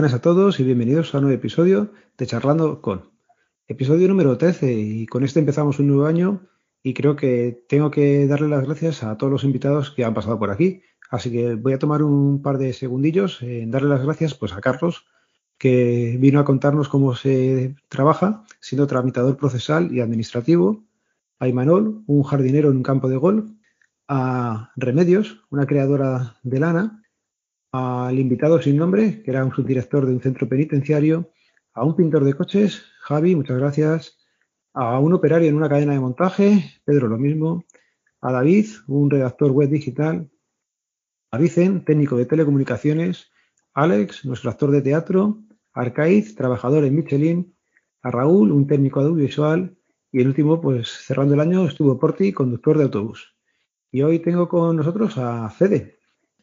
Buenas a todos y bienvenidos a un nuevo episodio de Charlando con. Episodio número 13 y con este empezamos un nuevo año y creo que tengo que darle las gracias a todos los invitados que han pasado por aquí. Así que voy a tomar un par de segundillos en darle las gracias pues a Carlos que vino a contarnos cómo se trabaja siendo tramitador procesal y administrativo, a Imanol, un jardinero en un campo de golf, a Remedios, una creadora de lana, al invitado sin nombre, que era un subdirector de un centro penitenciario, a un pintor de coches, Javi, muchas gracias, a un operario en una cadena de montaje, Pedro lo mismo, a David, un redactor web digital, a Vicen, técnico de telecomunicaciones, Alex, nuestro actor de teatro, Arcaiz, trabajador en Michelin, a Raúl, un técnico audiovisual, y el último, pues cerrando el año, estuvo Porti, conductor de autobús. Y hoy tengo con nosotros a Fede,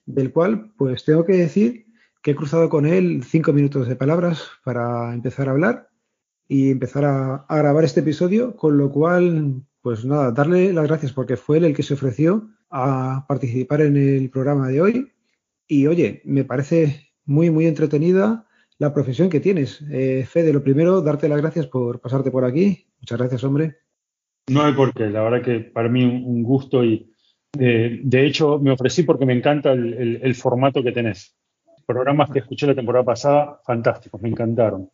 del cual pues tengo que decir que he cruzado con él cinco minutos de palabras para empezar a hablar y empezar a, grabar este episodio, con lo cual, pues nada, darle las gracias porque fue él el que se ofreció a participar en el programa de hoy. Y oye, me parece muy, muy entretenida la profesión que tienes. Eh, Fede, lo primero, darte las gracias por pasarte por aquí. Muchas gracias, hombre. No hay por qué, la verdad que para mí un gusto y, eh, de hecho, me ofrecí porque me encanta el, formato que tenés. Programas que escuché la temporada pasada, fantásticos, me encantaron.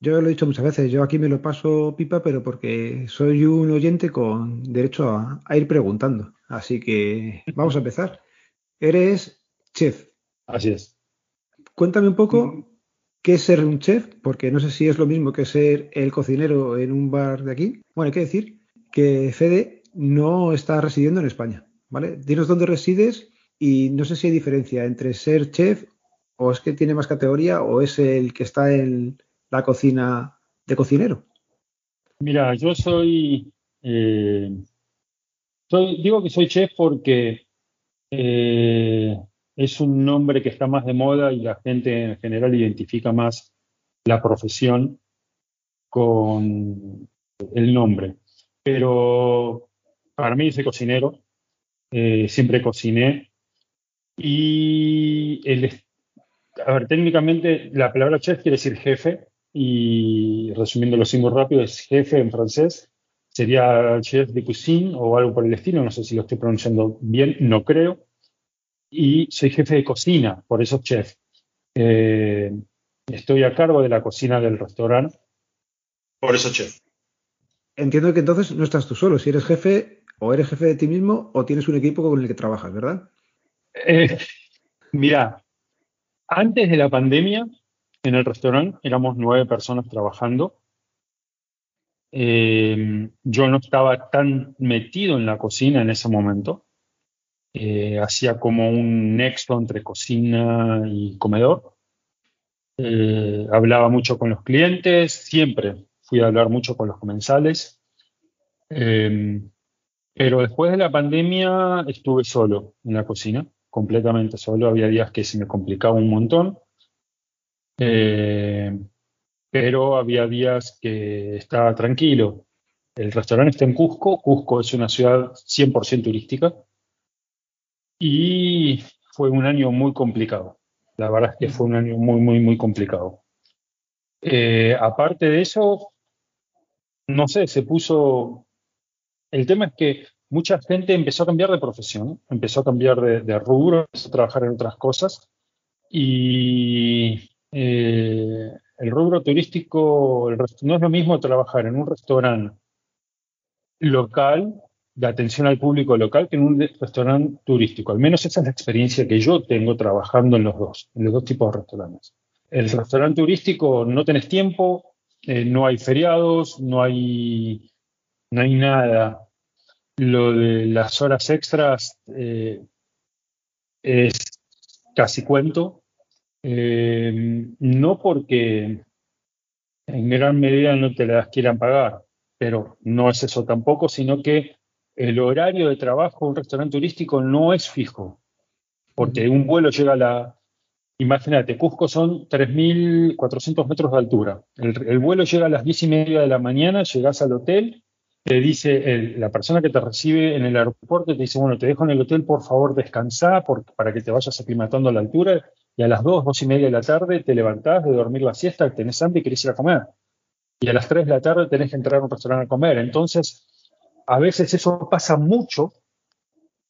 Yo lo he dicho muchas veces, yo aquí me lo paso pipa, pero porque soy un oyente con derecho a, ir preguntando. Así que vamos a empezar. Eres chef. Así es. Cuéntame un poco mm. qué es ser un chef, porque no sé si es lo mismo que ser el cocinero en un bar de aquí. Bueno, hay que decir que Fede no está residiendo en España. ¿Vale? Dinos dónde resides y no sé si hay diferencia entre ser chef o es que tiene más categoría o es el que está en la cocina de cocinero. Mira, yo soy, eh, digo que soy chef porque eh, es un nombre que está más de moda y la gente en general identifica más la profesión con el nombre. Pero para mí soy cocinero eh, siempre cociné. Y el, a ver, técnicamente la palabra chef quiere decir jefe, y resumiéndolo así muy rápido, es jefe en francés. Sería chef de cuisine o algo por el estilo, no sé si lo estoy pronunciando bien, no creo. Y soy jefe de cocina, por eso chef. Eh, estoy a cargo de la cocina del restaurante, por eso chef. Entiendo que entonces no estás tú solo. Si eres jefe, o eres jefe de ti mismo o tienes un equipo con el que trabajas, ¿verdad? Eh, mira, antes de la pandemia, en el restaurante éramos nueve personas trabajando. Eh, yo no estaba tan metido en la cocina en ese momento. Eh, hacía como un nexo entre cocina y comedor. hablaba mucho con los clientes, siempre fui a hablar mucho con los comensales. Pero después de la pandemia estuve solo en la cocina, completamente solo. Había días que se me complicaba un montón. Eh, pero había días que estaba tranquilo. El restaurante está en Cusco. Cusco es una ciudad 100% turística. Y fue un año muy complicado. La verdad es que fue un año muy, muy, muy complicado. Eh, aparte de eso, no sé, se puso el tema es que mucha gente empezó a cambiar de profesión, empezó a cambiar de, rubro, empezó a trabajar en otras cosas y eh, el rubro turístico no es lo mismo trabajar en un restaurante local de atención al público local que en un restaurante turístico. Al menos esa es la experiencia que yo tengo trabajando en los dos, en los dos tipos de restaurantes. El restaurante turístico no tenés tiempo, eh, no hay feriados, no hay no hay nada. Lo de las horas extras eh, es casi cuento. Eh, no porque en gran medida no te las quieran pagar, pero no es eso tampoco, sino que el horario de trabajo de un restaurante turístico no es fijo, porque un vuelo llega a la... Imagínate, Cusco son 3.400 metros de altura. El, el, vuelo llega a las 10 y media de la mañana, llegas al hotel te dice la persona que te recibe en el aeropuerto, te dice, bueno, te dejo en el hotel, por favor, descansa para que te vayas aclimatando a la altura y a las 2, 2 y media de la tarde te levantás de dormir la siesta, tenés hambre y querés ir a comer. Y a las 3 de la tarde tenés que entrar a un restaurante a comer. Entonces, a veces eso pasa mucho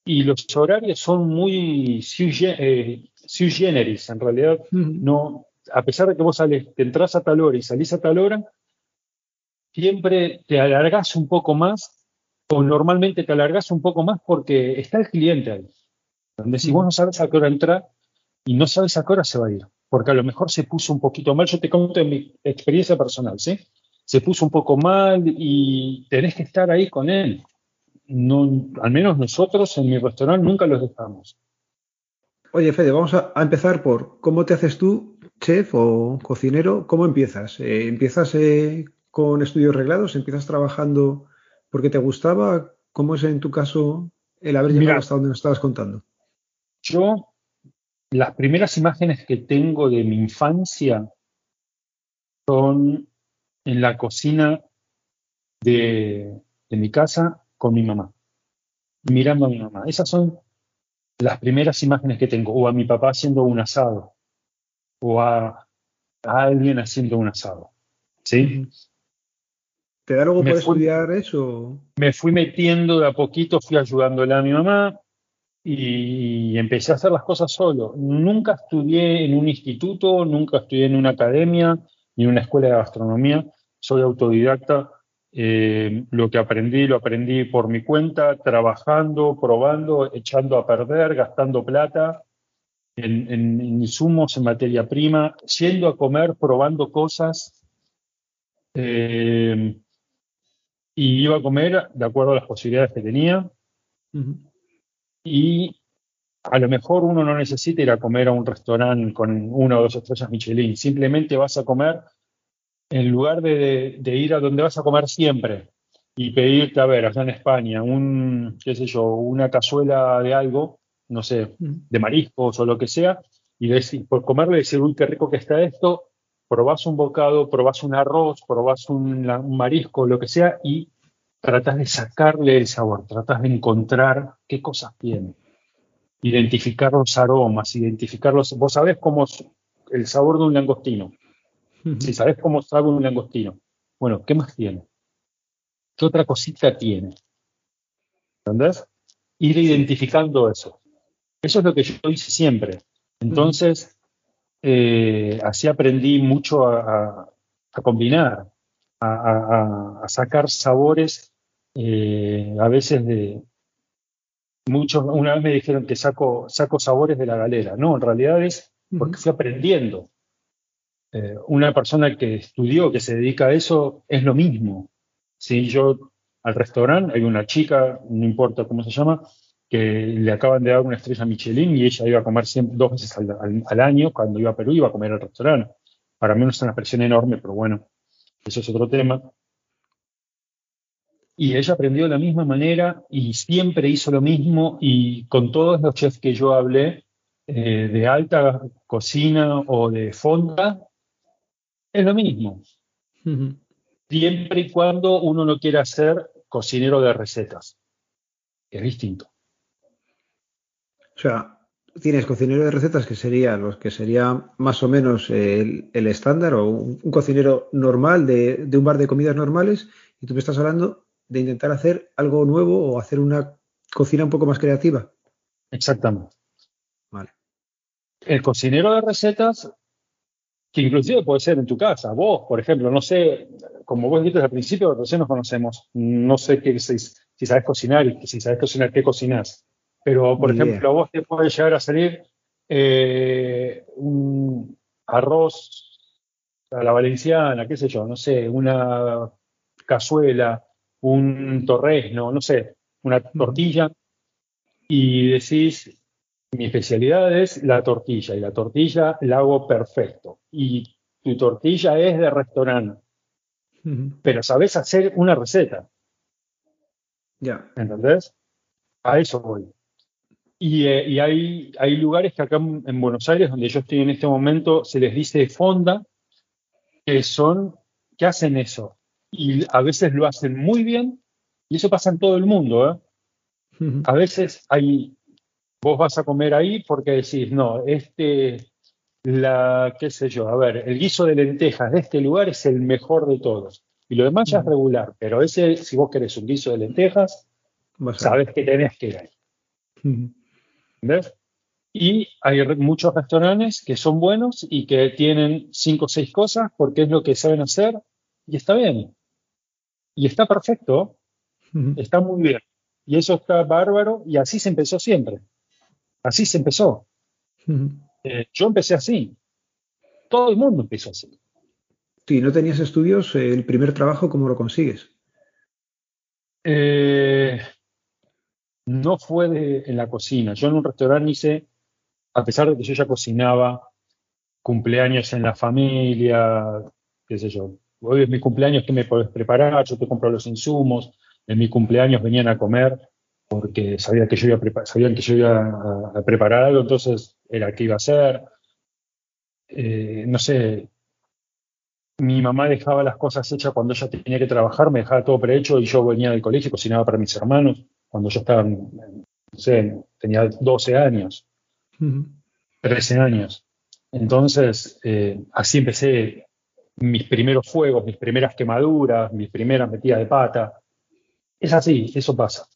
y los horarios son muy sui, eh, generis. En realidad, no, a pesar de que vos sales, te entras a tal hora y salís a tal hora, siempre te alargás un poco más o normalmente te alargás un poco más porque está el cliente ahí. Donde si vos no sabes a qué hora entrar y no sabes a qué hora se va a ir, porque a lo mejor se puso un poquito mal, yo te cuento en mi experiencia personal, ¿sí? Se puso un poco mal y tenés que estar ahí con él. No, al menos nosotros en mi restaurante nunca los dejamos. Oye, Fede, vamos a, empezar por cómo te haces tú, chef o cocinero, ¿cómo empiezas? Eh, ¿Empiezas eh, con estudios reglados? ¿Empiezas trabajando porque te gustaba? ¿Cómo es en tu caso el haber llegado hasta donde nos estabas contando? Yo, las primeras imágenes que tengo de mi infancia son en la cocina de, mi casa con mi mamá, mirando a mi mamá. Esas son las primeras imágenes que tengo, o a mi papá haciendo un asado, o a, alguien haciendo un asado. ¿Sí? ¿Te da algo por estudiar eso? Me fui metiendo de a poquito, fui ayudándole a mi mamá y empecé a hacer las cosas solo. Nunca estudié en un instituto, nunca estudié en una academia ni en una escuela de gastronomía. Soy autodidacta. Eh, lo que aprendí, lo aprendí por mi cuenta, trabajando, probando, echando a perder, gastando plata en, insumos, en materia prima, yendo a comer, probando cosas. Eh, y iba a comer de acuerdo a las posibilidades que tenía. Y a lo mejor uno no necesita ir a comer a un restaurante con una o dos estrellas Michelin, simplemente vas a comer en lugar de, ir a donde vas a comer siempre y pedirte, a ver, allá en España, un, qué sé yo, una cazuela de algo, no sé, de mariscos o lo que sea, y decir, por comerle decir, uy, qué rico que está esto, probás un bocado, probás un arroz, probás un, marisco, lo que sea, y tratás de sacarle el sabor, tratás de encontrar qué cosas tiene, identificar los aromas, identificarlos. Vos sabés cómo es el sabor de un langostino. Si sabés cómo sabe un langostino, bueno, ¿qué más tiene? ¿Qué otra cosita tiene? ¿Entendés? Ir identificando eso. Eso es lo que yo hice siempre. Entonces, eh, así aprendí mucho a, combinar, a, sacar sabores, eh, a veces de... Muchos, una vez me dijeron que saco, saco sabores de la galera. No, en realidad es porque fui aprendiendo. Eh, una persona que estudió, que se dedica a eso, es lo mismo. Si yo al restaurante hay una chica, no importa cómo se llama, que le acaban de dar una estrella Michelin y ella iba a comer dos veces al, año, cuando iba a Perú iba a comer al restaurante. Para mí no es una presión enorme, pero bueno, eso es otro tema. Y ella aprendió de la misma manera y siempre hizo lo mismo y con todos los chefs que yo hablé, eh, de alta cocina o de fonda, es lo mismo. Siempre y cuando uno no quiera ser cocinero de recetas, es distinto. O sea, tienes cocinero de recetas que sería los que sería más o menos el, estándar o un, cocinero normal de, un bar de comidas normales y tú me estás hablando de intentar hacer algo nuevo o hacer una cocina un poco más creativa. Exactamente. Vale. El cocinero de recetas, que inclusive puede ser en tu casa, vos, por ejemplo, no sé, como vos dijiste al principio, recién nos conocemos, no sé qué, si, si sabes cocinar y si sabes cocinar, qué cocinás. Pero, por ejemplo, a vos te puede llegar a salir eh, un arroz a la valenciana, qué sé yo, no sé, una cazuela, un torresno, no sé, una tortilla, y decís, mi especialidad es la tortilla, y la tortilla la hago perfecto, y tu tortilla es de restaurante, pero sabes hacer una receta. Ya. ¿Entendés? A eso voy. Eh, y, hay, hay, lugares que acá en, Buenos Aires, donde yo estoy en este momento, se les dice fonda, que son, que hacen eso. Y a veces lo hacen muy bien, y eso pasa en todo el mundo. ¿eh? A veces hay, vos vas a comer ahí porque decís, no, este, la, qué sé yo, a ver, el guiso de lentejas de este lugar es el mejor de todos. Y lo demás ya es regular, pero ese, si vos querés un guiso de lentejas, sabes que tenés que ir ahí. ¿Ves? Y hay muchos restaurantes que son buenos y que tienen cinco o seis cosas porque es lo que saben hacer y está bien. Y está perfecto, está muy bien. Y eso está bárbaro y así se empezó siempre. Así se empezó. Eh, yo empecé así. Todo el mundo empezó así. Si no tenías estudios, el primer trabajo, ¿cómo lo consigues? Eh, no fue en la cocina. Yo en un restaurante hice, a pesar de que yo ya cocinaba, cumpleaños en la familia, qué sé yo. Hoy es mi cumpleaños, ¿qué me podés preparar? Yo te compro los insumos. En mi cumpleaños venían a comer porque sabían que yo iba a, sabían que yo iba a, preparar algo, entonces era qué iba a hacer. Eh, no sé, mi mamá dejaba las cosas hechas cuando ella tenía que trabajar, me dejaba todo prehecho y yo venía del colegio y cocinaba para mis hermanos cuando yo estaba, no sé, tenía 12 años, 13 años. Entonces, eh, así empecé mis primeros fuegos, mis primeras quemaduras, mis primeras metidas de pata. Es así, eso pasa.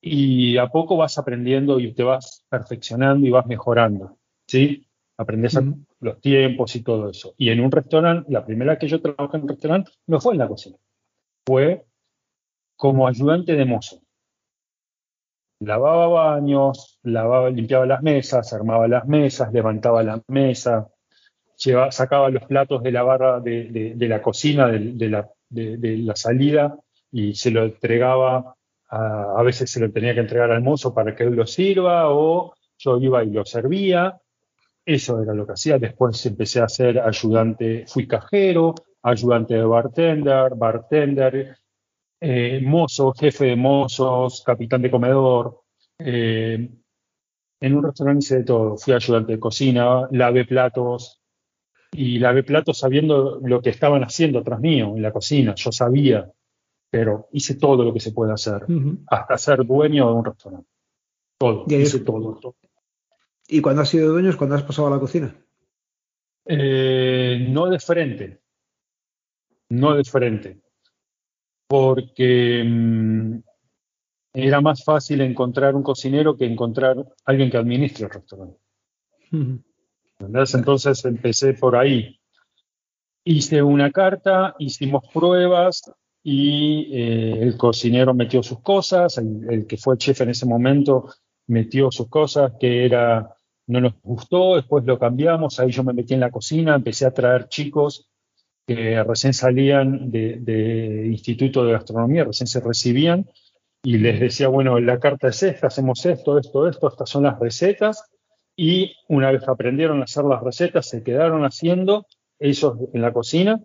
Y a poco vas aprendiendo y te vas perfeccionando y vas mejorando, ¿sí? Aprendes los tiempos y todo eso. Y en un restaurante, la primera que yo trabajé en un restaurante no fue en la cocina, fue como ayudante de mozo. Lavaba baños, lavaba, limpiaba las mesas, armaba las mesas, levantaba la mesa, sacaba los platos de la barra de, la cocina, de, la, salida, y se lo entregaba, a, a, veces se lo tenía que entregar al mozo para que él lo sirva, o yo iba y lo servía. Eso era lo que hacía. Después empecé a ser ayudante, fui cajero, ayudante de bartender, bartender, eh, mozo, jefe de mozos, capitán de comedor. Eh, en un restaurante hice de todo. Fui ayudante de cocina, lavé platos y lavé platos sabiendo lo que estaban haciendo atrás mío en la cocina. Yo sabía, pero hice todo lo que se puede hacer, hasta ser dueño de un restaurante. Todo, hice todo, ¿Y cuando has sido dueño es cuando has pasado a la cocina? Eh, no de frente. No de frente porque mm, era más fácil encontrar un cocinero que encontrar alguien que administre el restaurante. Entonces empecé por ahí. Hice una carta, hicimos pruebas y eh, el cocinero metió sus cosas, el, que fue chef en ese momento metió sus cosas, que era, no nos gustó, después lo cambiamos, ahí yo me metí en la cocina, empecé a traer chicos que recién salían de, Instituto de Gastronomía, recién se recibían, y les decía, bueno, la carta es esta, hacemos esto, esto, esto, estas son las recetas, y una vez aprendieron a hacer las recetas, se quedaron haciendo ellos en la cocina.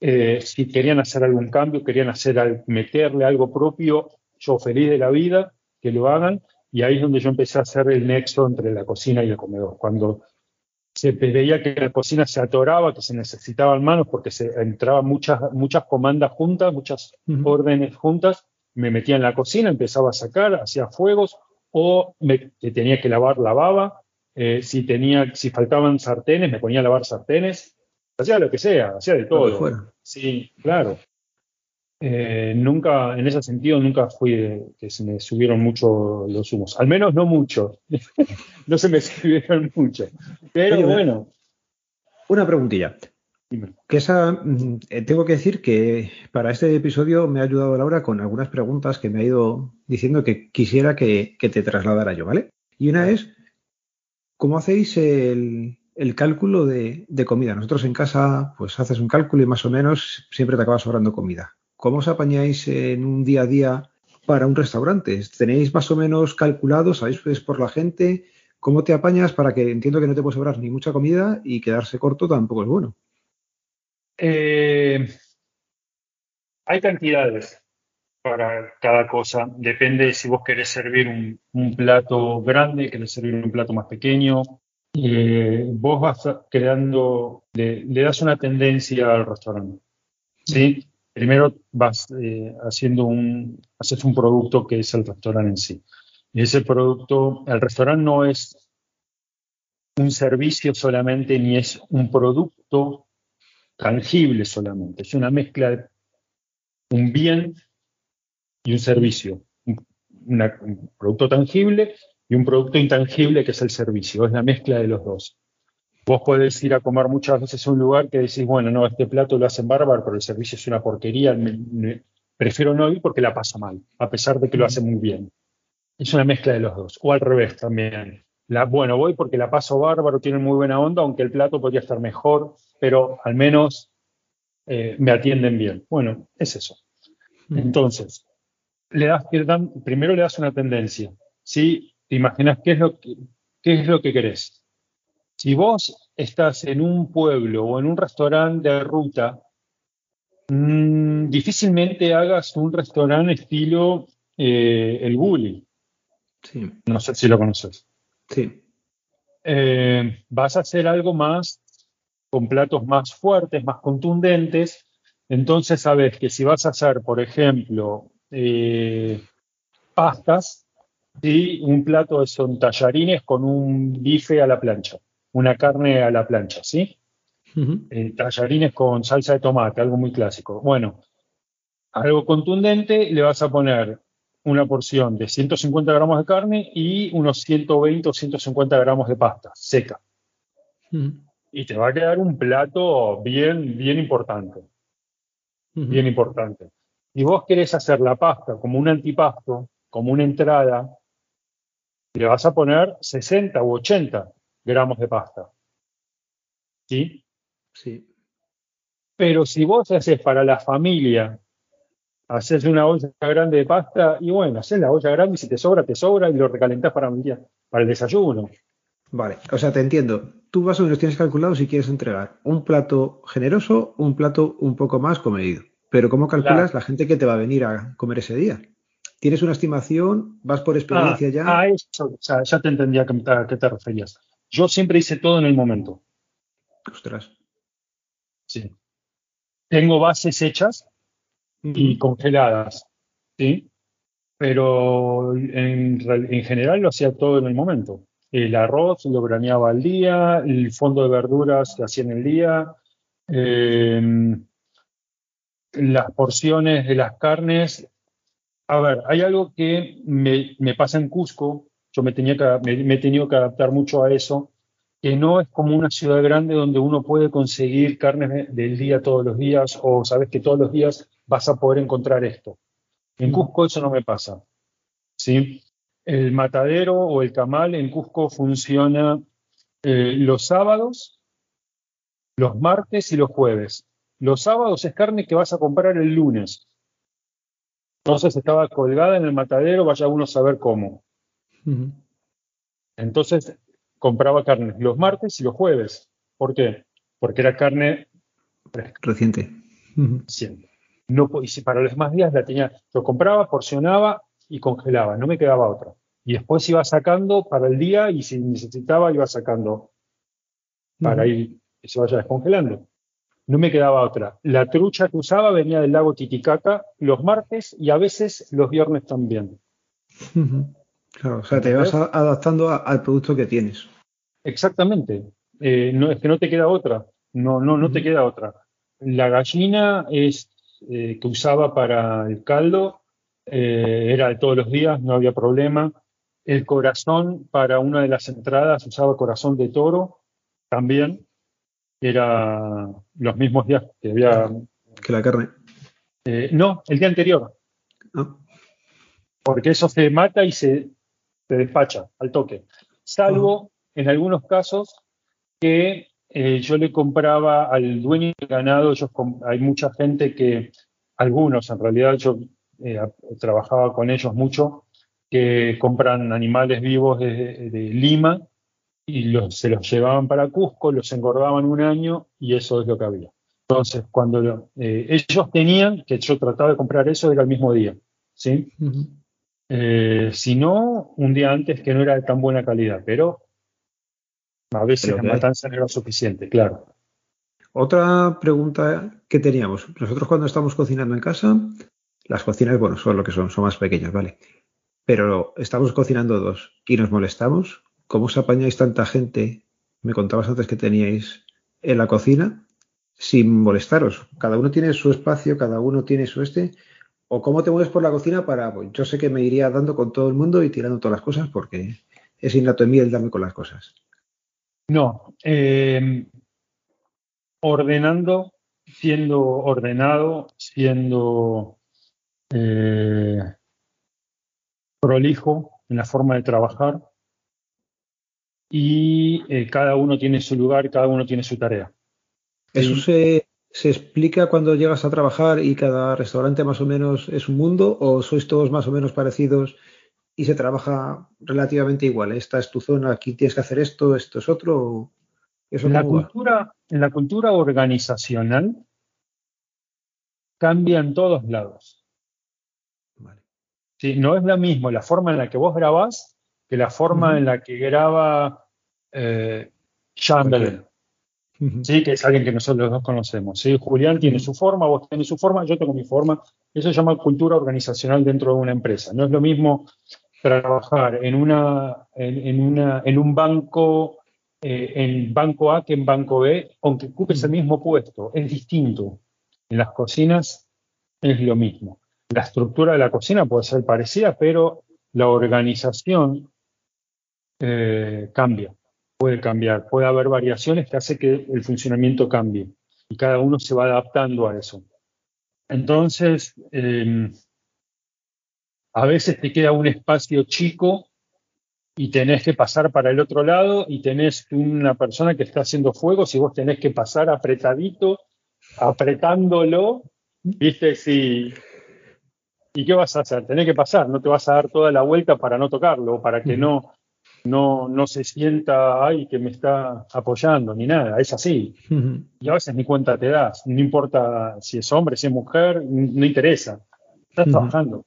Eh, si querían hacer algún cambio, querían hacer meterle algo propio, yo feliz de la vida, que lo hagan. Y ahí es donde yo empecé a hacer el nexo entre la cocina y el comedor. Cuando se veía que la cocina se atoraba, que se necesitaban manos porque se entraban muchas, muchas comandas juntas, muchas órdenes juntas. Me metía en la cocina, empezaba a sacar, hacía fuegos o me, tenía que lavar, lavaba. Eh, si, tenía, si faltaban sartenes, me ponía a lavar sartenes. Hacía lo que sea, hacía de todo. Sí, claro. Eh, nunca, en ese sentido, nunca fui que se me subieron mucho los humos. Al menos no mucho. no se me subieron mucho. Pero bueno. Una preguntilla. Que esa, mm, eh, tengo que decir que para este episodio me ha ayudado Laura con algunas preguntas que me ha ido diciendo que quisiera que, te trasladara yo, ¿vale? Y una es, ¿cómo hacéis el, cálculo de, de, comida? Nosotros en casa, pues haces un cálculo y más o menos siempre te acaba sobrando comida. ¿Cómo os apañáis en un día a día para un restaurante? ¿Tenéis más o menos calculado? ¿Sabéis pues, por la gente? ¿Cómo te apañas para que entiendo que no te puede sobrar ni mucha comida y quedarse corto tampoco es bueno? Eh, hay cantidades para cada cosa. Depende si vos querés servir un, plato grande, querés servir un plato más pequeño. Eh, vos vas creando, le, le, das una tendencia al restaurante. ¿sí? Primero vas eh, haciendo un, haces un producto que es el restaurante en sí. Y ese producto, el restaurante no es un servicio solamente ni es un producto tangible solamente, es una mezcla de un bien y un servicio, un, un producto tangible y un producto intangible que es el servicio, es la mezcla de los dos. Vos podés ir a comer muchas veces a un lugar que decís, bueno, no, este plato lo hacen bárbaro, pero el servicio es una porquería, prefiero no ir porque la pasa mal, a pesar de que lo hacen muy bien. Es una mezcla de los dos. O al revés también. La, bueno, voy porque la paso bárbaro, tiene muy buena onda, aunque el plato podría estar mejor, pero al menos eh, me atienden bien. Bueno, es eso. Entonces, le das, primero le das una tendencia. ¿sí? Te imaginas qué es lo que, qué es lo que querés si vos estás en un pueblo o en un restaurante de ruta, mmm, difícilmente hagas un restaurante estilo eh, el Bully. Sí. No sé si lo conoces. Sí. Eh, vas a hacer algo más con platos más fuertes, más contundentes. Entonces sabes que si vas a hacer, por ejemplo, eh, pastas, ¿sí? un plato son tallarines con un bife a la plancha una carne a la plancha, ¿sí? Eh, tallarines con salsa de tomate, algo muy clásico. Bueno, algo contundente, le vas a poner una porción de 150 gramos de carne y unos 120 o 150 gramos de pasta seca. Y te va a quedar un plato bien, bien importante. Bien importante. Y vos querés hacer la pasta como un antipasto, como una entrada, le vas a poner 60 u 80 gramos de pasta. ¿Sí? Sí. Pero si vos haces para la familia, haces una olla grande de pasta, y bueno, haces la olla grande y si te sobra, te sobra y lo recalentás para, para el desayuno. Vale, o sea, te entiendo. Tú más o menos tienes calculado si quieres entregar un plato generoso, un plato un poco más comedido. Pero ¿cómo calculas la gente que te va a venir a comer ese día? ¿Tienes una estimación? ¿Vas por experiencia ah, ya? Ah, eso, o sea, ya te entendía a qué te referías. Yo siempre hice todo en el momento. Ostras. Sí. Tengo bases hechas y congeladas, ¿sí? Pero en, general lo hacía todo en el momento. El arroz lo graneaba al día, el fondo de verduras lo hacía en el día, em, las porciones de las carnes. A ver, hay algo que me, me pasa en Cusco yo me, tenía que, me, he tenido que adaptar mucho a eso, que no es como una ciudad grande donde uno puede conseguir carne del día todos los días o sabes que todos los días vas a poder encontrar esto. En mm. Cusco eso no me pasa. ¿sí? El matadero o el camal en Cusco funciona eh, los sábados, los martes y los jueves. Los sábados es carne que vas a comprar el lunes. Entonces estaba colgada en el matadero, vaya uno a saber cómo. Entonces compraba carne los martes y los jueves. ¿Por qué? Porque era carne reciente. No, y si para los demás días la tenía, lo compraba, porcionaba y congelaba, no me quedaba otra. Y después iba sacando para el día y si necesitaba iba sacando para ir que se vaya descongelando. No me quedaba otra. La trucha que usaba venía del lago Titicaca los martes y a veces los viernes también. Claro, o sea, te vas adaptando al producto que tienes. Exactamente. Eh, no, es que no te queda otra. No, no, no te queda otra. La gallina es eh, que usaba para el caldo, eh, era de todos los días, no había problema. El corazón para una de las entradas usaba corazón de toro, también. Era los mismos días que había. Que la carne. no, el día anterior. Ah. Porque eso se mata y se se despacha al toque. Salvo en algunos casos que eh, yo le compraba al dueño del ganado, hay mucha gente que, algunos en realidad yo eh, trabajaba con ellos mucho, que compran animales vivos de, Lima y los, se los llevaban para Cusco, los engordaban un año y eso es lo que había. Entonces, cuando eh, ellos tenían, que yo trataba de comprar eso, era el mismo día. ¿sí? Eh, si no, un día antes que no era de tan buena calidad, pero a veces la matanza no era suficiente, claro. Otra pregunta que teníamos. Nosotros cuando estamos cocinando en casa, las cocinas, bueno, son lo que son, son más pequeñas, ¿vale? Pero estamos cocinando dos y nos molestamos. ¿Cómo os apañáis tanta gente me contabas antes que teníais en la cocina sin molestaros. Cada uno tiene su espacio, cada uno tiene su este. ¿O cómo te mueves por la cocina para.? Pues, yo sé que me iría dando con todo el mundo y tirando todas las cosas porque es innato en mí el darme con las cosas. No. Eh, ordenando, siendo ordenado, siendo eh, prolijo en la forma de trabajar y eh, cada uno tiene su lugar, cada uno tiene su tarea. ¿Eso se, se, explica cuando llegas a trabajar y cada restaurante más o menos es un mundo o sois todos más o menos parecidos y se trabaja relativamente igual? Esta es tu zona, aquí tienes que hacer esto, esto es otro. ¿Eso en, la cultura, en la cultura organizacional cambia en todos lados. Vale. Sí, no es lo mismo la forma en la que vos grabás que la forma en la que graba eh, Chamberlain. Sí, que es alguien que nosotros los dos conocemos. ¿sí? Julián tiene su forma, vos tenés su forma, yo tengo mi forma. Eso se llama cultura organizacional dentro de una empresa. No es lo mismo trabajar en, una, en, una, en un banco, eh, en banco A que en banco B, aunque ocupes el mismo puesto. Es distinto. En las cocinas es lo mismo. La estructura de la cocina puede ser parecida, pero la organización eh, cambia, puede cambiar, puede haber variaciones que hace que el funcionamiento cambie y cada uno se va adaptando a eso. Entonces, em, a veces te queda un espacio chico y tenés que pasar para el otro lado y tenés una persona que está haciendo fuego, si vos tenés que pasar apretadito, apretándolo, viste, si... ¿Y qué vas a hacer? Tenés que pasar, no te vas a dar toda la vuelta para no tocarlo, para que no, no, no se sienta, ay, que me está apoyando, ni nada, es así. Y a veces ni cuenta te das, no importa si es hombre, si es mujer, no interesa, estás trabajando.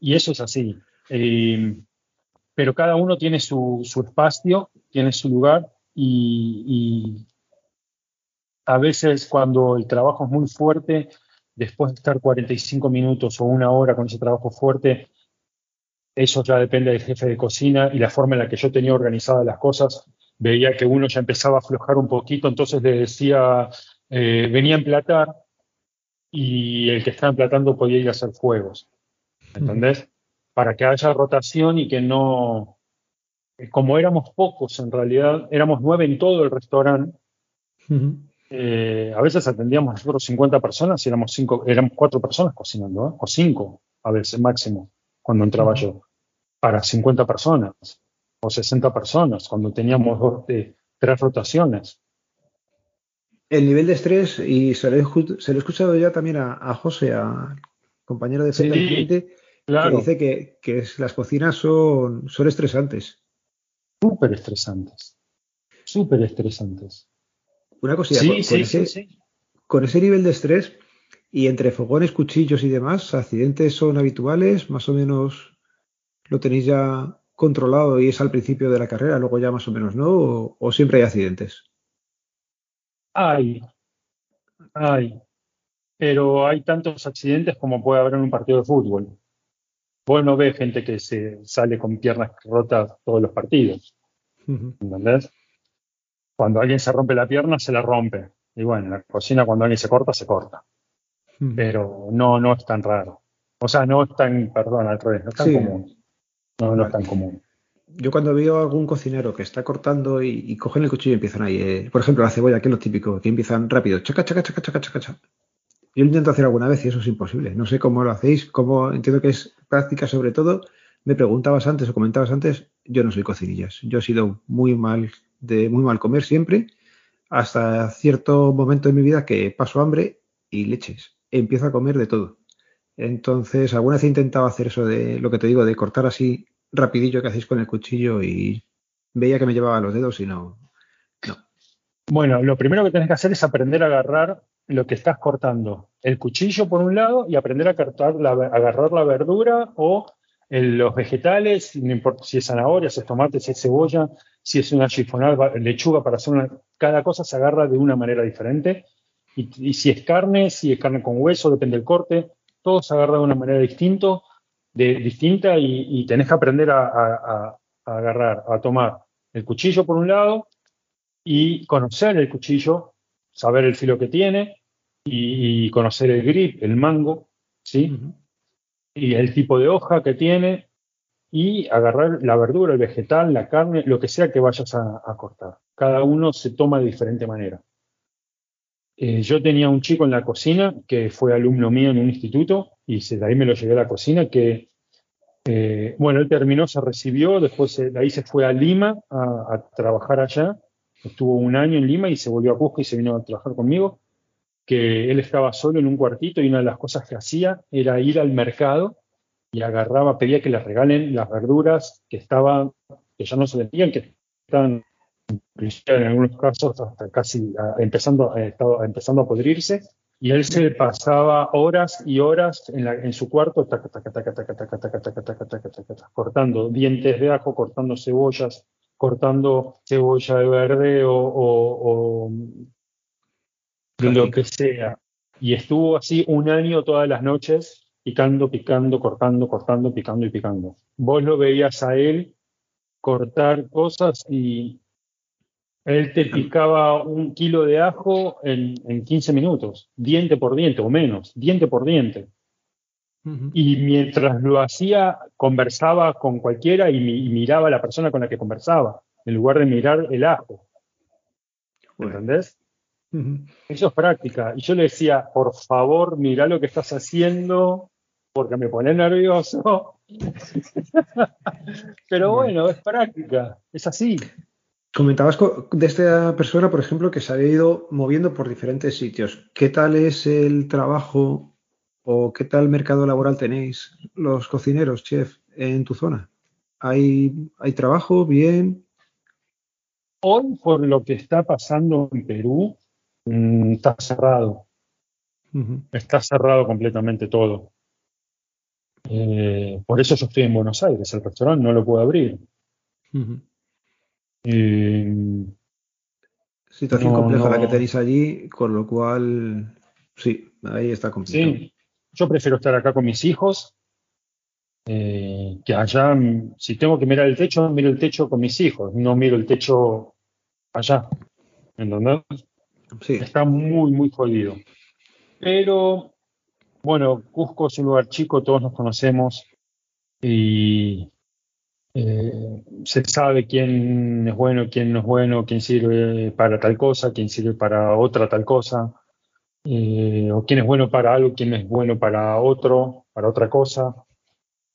Y eso es así. Eh, pero cada uno tiene su, su, espacio, tiene su lugar y, y a veces cuando el trabajo es muy fuerte, después de estar 45 minutos o una hora con ese trabajo fuerte, eso ya depende del jefe de cocina y la forma en la que yo tenía organizadas las cosas. Veía que uno ya empezaba a aflojar un poquito, entonces le decía, eh, venía a emplatar y el que estaba emplatando podía ir a hacer fuegos. ¿Entendés? Para que haya rotación y que no. Como éramos pocos en realidad, éramos nueve en todo el restaurante. Eh, a veces atendíamos nosotros 50 personas y éramos, cinco, éramos cuatro personas cocinando, ¿eh? o cinco a veces máximo cuando entraba yo, para 50 personas o 60 personas, cuando teníamos dos, tres rotaciones. El nivel de estrés, y se lo he, se lo he escuchado ya también a, José, al compañero de sí, cliente, que dice que, que, las cocinas son, son estresantes. Súper estresantes. Súper estresantes. Una cosilla, con, ese, con ese nivel de estrés, y entre fogones, cuchillos y demás, ¿accidentes son habituales? ¿Más o menos lo tenéis ya controlado y es al principio de la carrera, luego ya más o menos no? ¿O, siempre hay accidentes? Hay, hay. Pero hay tantos accidentes como puede haber en un partido de fútbol. Vos no ves gente que se sale con piernas rotas todos los partidos. ¿Entendés? Cuando alguien se rompe la pierna, se la rompe. Y bueno, en la cocina cuando alguien se corta, se corta pero no, no es tan raro. O sea, no es tan, perdón, al revés, no es tan común. No, no es tan común. Yo cuando veo a algún cocinero que está cortando y, cogen el cuchillo y empiezan ahí, eh, por ejemplo, la cebolla, que es lo típico, que empiezan rápido, chaca, chaca, chaca, chaca, chaca, chaca. Yo intento hacer alguna vez y eso es imposible. No sé cómo lo hacéis, cómo entiendo que es práctica sobre todo. Me preguntabas antes o comentabas antes, yo no soy cocinillas. Yo he sido muy mal, de muy mal comer siempre, hasta cierto momento de mi vida que paso hambre y leches empiezo a comer de todo. Entonces, alguna vez he intentado hacer eso de lo que te digo, de cortar así rapidillo que hacéis con el cuchillo y veía que me llevaba los dedos y no. no. Bueno, lo primero que tienes que hacer es aprender a agarrar lo que estás cortando. El cuchillo por un lado y aprender a, cortar la, agarrar la verdura o los vegetales, no importa si es zanahoria, si es tomate, si es cebolla, si es una chifonal, lechuga para hacer una... Cada cosa se agarra de una manera diferente y, si es carne, si es carne con hueso, depende del corte, todo se agarra de una manera distinto, de, distinta y, tenés que aprender a, agarrar, a tomar el cuchillo por un lado, y conocer el cuchillo, saber el filo que tiene y, conocer el grip, el mango, ¿sí? Y el tipo de hoja que tiene y agarrar la verdura, el vegetal, la carne, lo que sea que vayas a, cortar. Cada uno se toma de diferente manera. Eh, yo tenía un chico en la cocina que fue alumno mío en un instituto y de ahí me lo llevé a la cocina que eh, bueno, él terminó, se recibió, después de ahí se fue a Lima a, trabajar allá, estuvo un año en Lima y se volvió a Cusco y se vino a trabajar conmigo, que él estaba solo en un cuartito y una de las cosas que hacía era ir al mercado y agarraba, pedía que le regalen las verduras que estaban, que ya no se vendían, que estaban en algunos casos hasta casi empezando, empezando a podrirse, y él se pasaba horas y horas en, su cuarto cortando dientes de ajo, cortando cebollas, cortando cebolla de verde o, lo que sea. Y estuvo así un año todas las noches picando, picando, cortando, cortando, picando y picando. Vos lo veías a él cortar cosas y él te picaba un kilo de ajo en, 15 minutos, diente por diente o menos, diente por diente. Y mientras lo hacía, conversaba con cualquiera y, miraba a la persona con la que conversaba, en lugar de mirar el ajo. ¿Entendés? Eso es práctica. Y yo le decía, por favor, mira lo que estás haciendo, porque me pone nervioso. Pero bueno, es práctica, es así. Comentabas de esta persona, por ejemplo, que se había ido moviendo por diferentes sitios. ¿Qué tal es el trabajo o qué tal mercado laboral tenéis los cocineros, chef, en tu zona? ¿Hay, hay trabajo? ¿Bien? Hoy, por lo que está pasando en Perú, mm, está cerrado. Está cerrado completamente todo. Eh, por eso yo estoy en Buenos Aires. El restaurante no lo puedo abrir. Eh, Situación compleja la que tenéis allí, con lo cual, sí, ahí está complicado. Sí, yo prefiero estar acá con mis hijos, eh, que allá, si tengo que mirar el techo, miro el techo con mis hijos, no miro el techo allá. ¿Entendés? Sí. Está muy, muy jodido. Pero, bueno, Cusco es un lugar chico, todos nos conocemos y eh, se sabe quién es bueno, quién no es bueno, quién sirve para tal cosa, quién sirve para otra tal cosa, eh, o quién es bueno para algo, quién es bueno para otro, para otra cosa.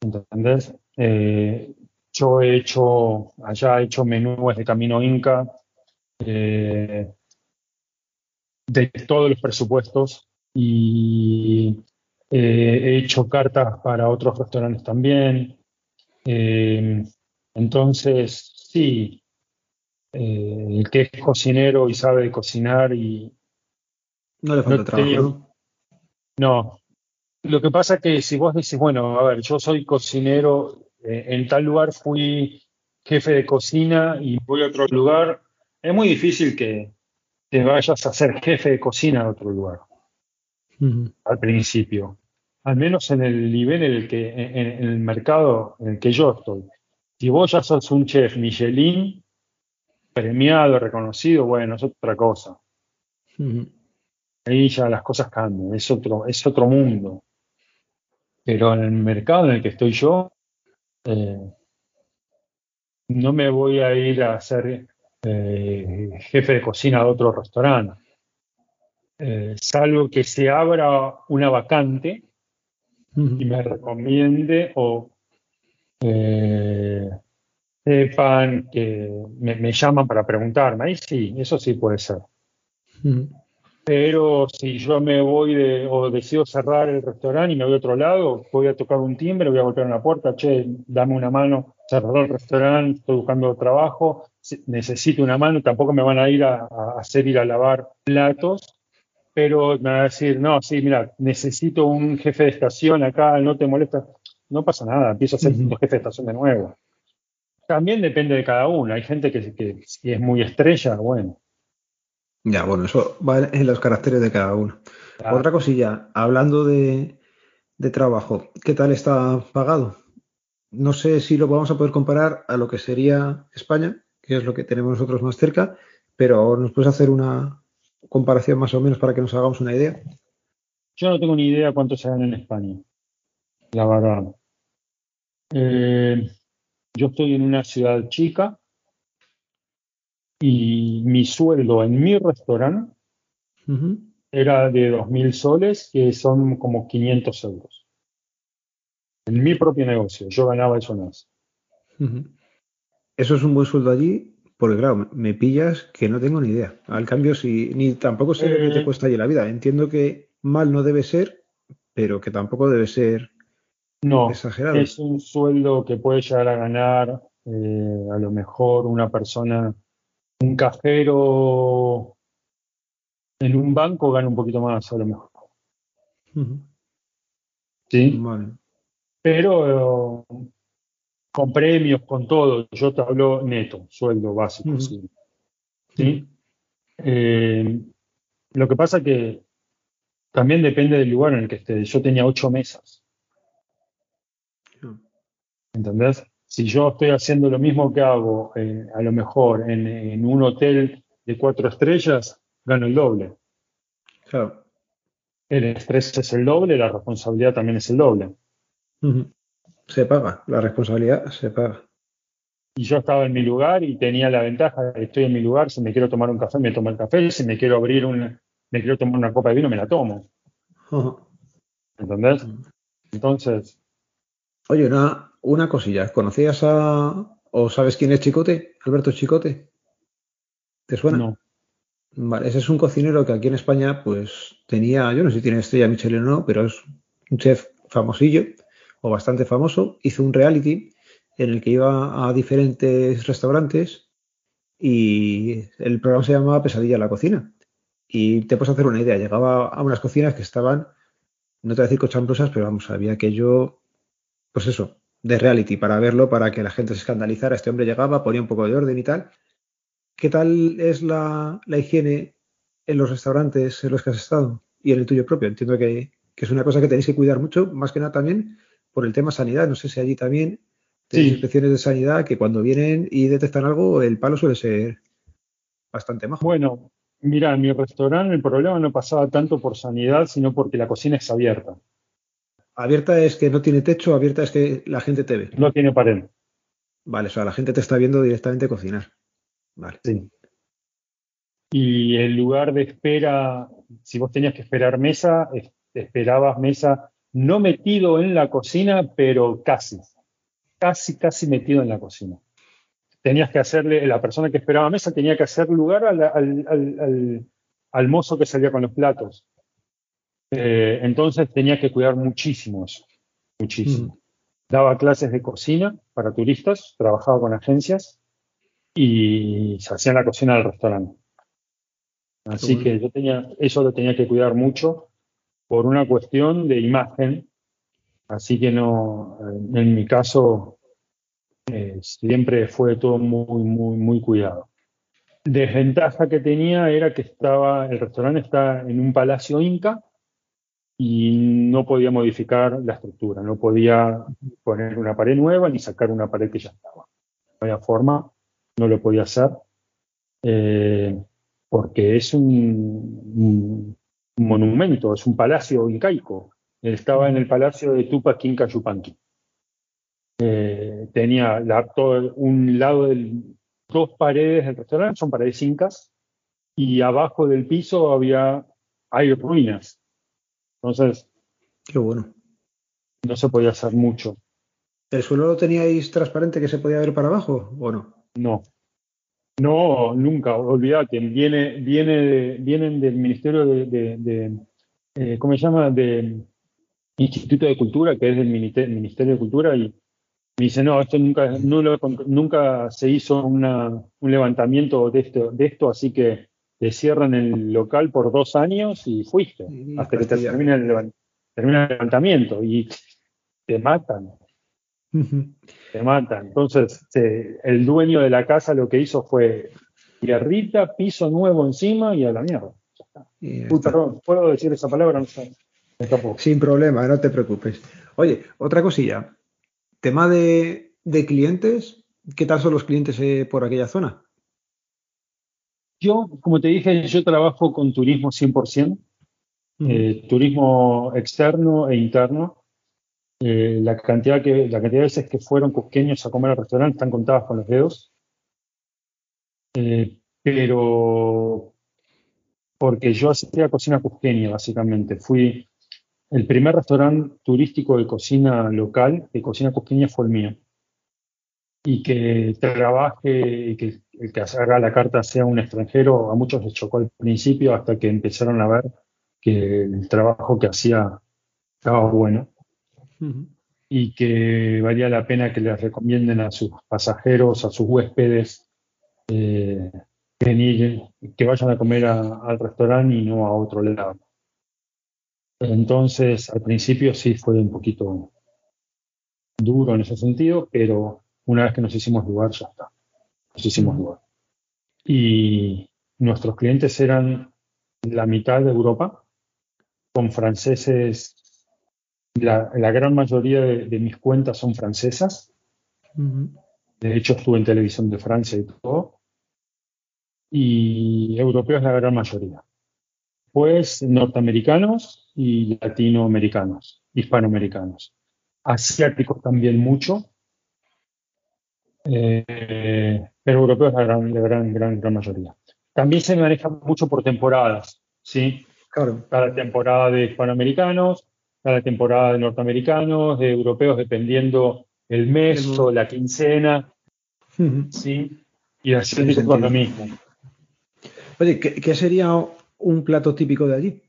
¿Entendés? Eh, yo he hecho, allá he hecho menús de Camino Inca, de todos los presupuestos, y he hecho cartas para otros restaurantes también. Eh, entonces, sí, eh, el que es cocinero y sabe cocinar y... No le falta trabajo. ¿no? lo que pasa es que si vos decís, bueno, a ver, yo soy cocinero, eh, en tal lugar fui jefe de cocina y voy a otro lugar, es muy difícil que te vayas a ser jefe de cocina a otro lugar al principio al menos en el nivel en el que, en, el mercado en el que yo estoy. Si vos ya sos un chef Michelin, premiado, reconocido, bueno, es otra cosa. Ahí ya las cosas cambian, es otro, es otro mundo. Pero en el mercado en el que estoy yo, eh, no me voy a ir a ser eh, jefe de cocina de otro restaurante. Eh, salvo que se abra una vacante y me recomiende o eh, sepan que me, llaman para preguntarme. Ahí sí, eso sí puede ser. Pero si yo me voy de, o decido cerrar el restaurante y me voy a otro lado, voy a tocar un timbre, voy a golpear una puerta, che, dame una mano, cerrar el restaurante, estoy buscando trabajo, necesito una mano, tampoco me van a ir a hacer ir a lavar platos, pero me va a decir, no, sí, mira, necesito un jefe de estación acá, no te molesta. No pasa nada, empiezo a ser un jefe de estación de nuevo. También depende de cada uno. Hay gente que, que si es muy estrella, bueno. Ya, bueno, eso va en los caracteres de cada uno. Otra cosilla, hablando de, de trabajo, ¿qué tal está pagado? No sé si lo vamos a poder comparar a lo que sería España, que es lo que tenemos nosotros más cerca, pero ¿nos puedes hacer una comparación más o menos para que nos hagamos una idea? Yo no tengo ni idea cuánto se gana en España, la verdad. Eh, yo estoy en una ciudad chica y mi sueldo en mi restaurante era de 2.000 soles, que son como 500 euros. En mi propio negocio, yo ganaba eso más. Eso es un buen sueldo allí, porque claro, me pillas que no tengo ni idea. Al cambio, si, ni tampoco sé qué te eh. cuesta allí la vida. Entiendo que mal no debe ser, pero que tampoco debe ser no, Es un sueldo que puede llegar a ganar eh, a lo mejor una persona, un cajero en un banco gana un poquito más a lo mejor. Sí. Pero con premios, con todo, yo te hablo neto, sueldo básico. Sí. Eh, lo que pasa que también depende del lugar en el que esté. Yo tenía ocho mesas. ¿Entendés? Si yo estoy haciendo lo mismo que hago, eh, a lo mejor en, un hotel de cuatro estrellas, gano el doble. Claro. El estrés es el doble, la responsabilidad también es el doble. Se paga, la responsabilidad se paga. Y yo estaba en mi lugar y tenía la ventaja de estoy en mi lugar, si me quiero tomar un café, me tomo el café, si me quiero abrir un, me quiero tomar una copa de vino, me la tomo. ¿Entendés? Entonces. Oye, una, una cosilla. ¿Conocías a. o sabes quién es Chicote? Alberto Chicote. ¿Te suena? No. Vale, ese es un cocinero que aquí en España, pues tenía, yo no sé si tiene estrella Michelin o no, pero es un chef famosillo o bastante famoso. Hizo un reality en el que iba a diferentes restaurantes y el programa se llamaba Pesadilla en la cocina. Y te puedes hacer una idea, llegaba a unas cocinas que estaban, no te voy a decir cochambrosas, pero vamos, había aquello, pues eso, de reality para verlo, para que la gente se escandalizara. Este hombre llegaba, ponía un poco de orden y tal. ¿Qué tal es la, higiene en los restaurantes en los que has estado y en el tuyo propio? Entiendo que, es una cosa que tenéis que cuidar mucho, más que nada también por el tema sanidad. No sé si allí también tenéis inspecciones de sanidad que cuando vienen y detectan algo, el palo suele ser bastante más. Bueno, Mira, en mi restaurante el problema no pasaba tanto por sanidad, sino porque la cocina es abierta. Abierta es que no tiene techo, abierta es que la gente te ve. No tiene pared. Vale, o sea, la gente te está viendo directamente cocinar. Vale. Sí. Y el lugar de espera, si vos tenías que esperar mesa, esperabas mesa no metido en la cocina, pero casi. Casi, casi metido en la cocina tenías que hacerle, la persona que esperaba mesa tenía que hacer lugar al, mozo que salía con los platos. Eh, entonces tenía que cuidar muchísimo eso, muchísimo. Mm. Daba clases de cocina para turistas, trabajaba con agencias y se hacía en la cocina del restaurante. Así que yo tenía, eso lo tenía que cuidar mucho por una cuestión de imagen. Así que no, en mi caso, eh, siempre fue todo muy, muy, muy cuidado. Desventaja que tenía era que estaba, el restaurante está en un palacio inca y no podía modificar la estructura, no podía poner una pared nueva ni sacar una pared que ya estaba. No había forma, no lo podía hacer, eh, porque es un, monumento, es un palacio incaico. estaba en el palacio de Tupac Inca Yupanqui. Eh, tenía todo, un lado del, dos paredes del restaurante, son paredes incas, y abajo del piso había, hay ruinas. Entonces, qué bueno. No se podía hacer mucho. ¿El suelo lo teníais transparente que se podía ver para abajo o no? No. No, nunca, olvídate. Viene, viene vienen del Ministerio de, eh, ¿cómo se llama? De Instituto de Cultura, que es del Ministerio de Cultura, y me dice, no, esto nunca, nunca se hizo un levantamiento de esto, de esto, así que te cierran el local por dos años y fuiste, hasta que termine el, termina el levantamiento y te matan. Te matan. Entonces, el dueño de la casa lo que hizo fue tierrita, piso nuevo encima y a la mierda. perdón, ¿puedo decir esa palabra? Sin problema, no te preocupes. Oye, otra cosilla. Tema de, clientes, ¿qué tal son los clientes eh, por aquella zona? Yo, como te dije, yo trabajo con turismo 100%, eh, turismo externo e interno. Eh, la, cantidad que, la cantidad de veces que fueron cusqueños a comer al restaurante están contadas con los dedos. Eh, pero porque yo hacía cocina cusqueña, básicamente. Fui el primer restaurante turístico de cocina local, de cocina cusqueña, fue el mío. Y que trabaje y que el que haga la carta sea un extranjero, a muchos les chocó al principio hasta que empezaron a ver que el trabajo que hacía estaba bueno y que valía la pena que les recomienden a sus pasajeros, a sus huéspedes, eh, venir, que vayan a comer al restaurante y no a otro lado. Entonces, al principio sí fue un poquito duro en ese sentido, pero una vez que nos hicimos lugar, ya está. Nos hicimos lugar. Y nuestros clientes eran la mitad de Europa, con franceses, la, gran mayoría de, mis cuentas son francesas. De hecho, estuve en televisión de Francia y todo. Y europeos la gran mayoría. Pues norteamericanos y latinoamericanos, hispanoamericanos. Asiáticos también mucho. Eh, pero europeos la gran, la gran, gran, gran mayoría. También se maneja mucho por temporadas, ¿sí? Claro. Cada temporada de hispanoamericanos, cada temporada de norteamericanos, de europeos, dependiendo el mes o la quincena. ¿sí? Y así es lo mismo. Oye, ¿qué, sería un plato típico de allí?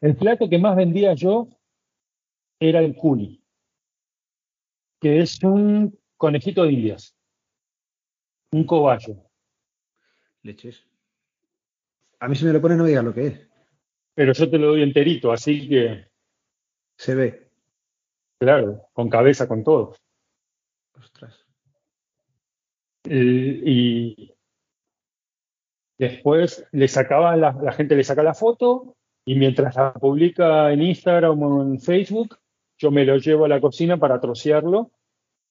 El plato que más vendía yo era el culi, que es un conejito de indias, un cobayo. Leches. A mí si me lo pone no digas lo que es pero yo te lo doy enterito, así que. Se ve. Claro, con cabeza, con todo. Ostras. y después le sacaba la, la, gente le saca la foto y mientras la publica en Instagram o en Facebook, yo me lo llevo a la cocina para trocearlo,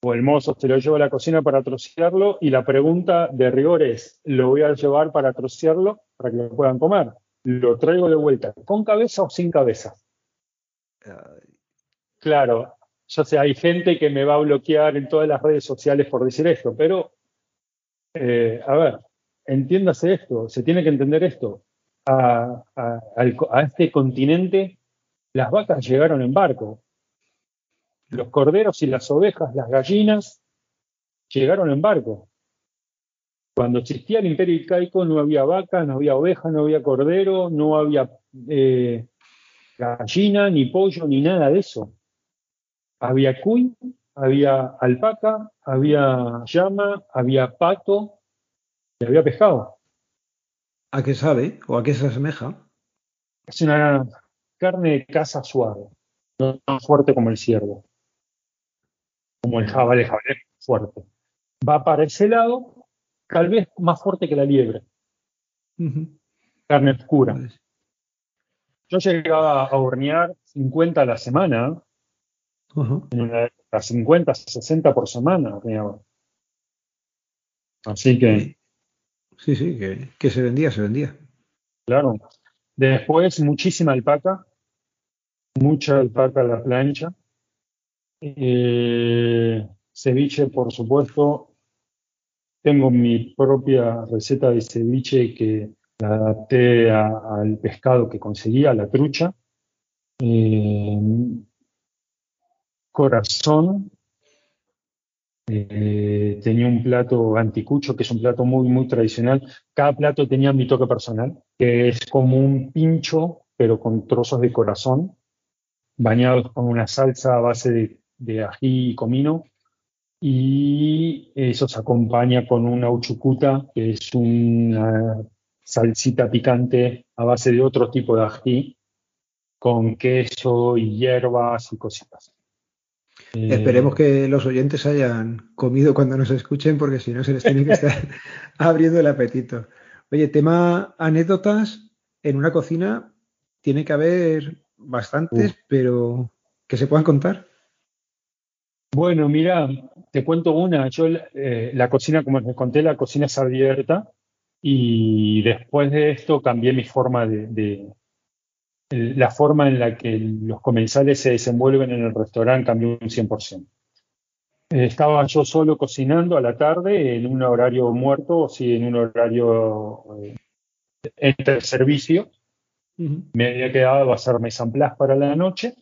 o el mozo se lo lleva a la cocina para trocearlo, y la pregunta de rigor es, ¿lo voy a llevar para trocearlo para que lo puedan comer? lo traigo de vuelta, con cabeza o sin cabeza. Claro, ya sé, hay gente que me va a bloquear en todas las redes sociales por decir esto, pero, eh, a ver, entiéndase esto, se tiene que entender esto. A, este continente las vacas llegaron en barco. Los corderos y las ovejas, las gallinas, llegaron en barco. Cuando existía el imperio incaico no había vaca, no había oveja, no había cordero, no había eh, gallina, ni pollo, ni nada de eso. Había cuy, había alpaca, había llama, había pato y había pescado. ¿A qué sabe o a qué se asemeja? Es una carne de caza suave, no tan fuerte como el ciervo, como el jabalí, el jabalí fuerte. Va para ese lado tal vez más fuerte que la liebre. Carne oscura. Yo llegaba a hornear 50 a la semana, a 50, 60 por semana Así que. Sí, sí, que, se vendía, se vendía. Claro. Después, muchísima alpaca, mucha alpaca a la plancha. Eh, ceviche, por supuesto, tengo mi propia receta de ceviche que la adapté al pescado que conseguía, la trucha. Eh, corazón. Eh, tenía un plato anticucho, que es un plato muy, muy tradicional. Cada plato tenía mi toque personal, que es como un pincho, pero con trozos de corazón, bañados con una salsa a base de, de ají y comino y eso se acompaña con una uchucuta, que es una salsita picante a base de otro tipo de ají, con queso y hierbas y cositas. Esperemos eh, que los oyentes hayan comido cuando nos escuchen, porque si no se les tiene que estar abriendo el apetito. Oye, tema anécdotas, en una cocina tiene que haber bastantes, pero que se puedan contar. Bueno, mira, te cuento una. Yo, eh, la cocina, como les conté, la cocina es abierta. Y después de esto cambié mi forma de, la forma en la que los comensales se desenvuelven en el restaurante cambió un 100%. Estaba yo solo cocinando a la tarde en un horario muerto, o sí, en un horario eh, entre servicio. Me había quedado a hacer mes para la noche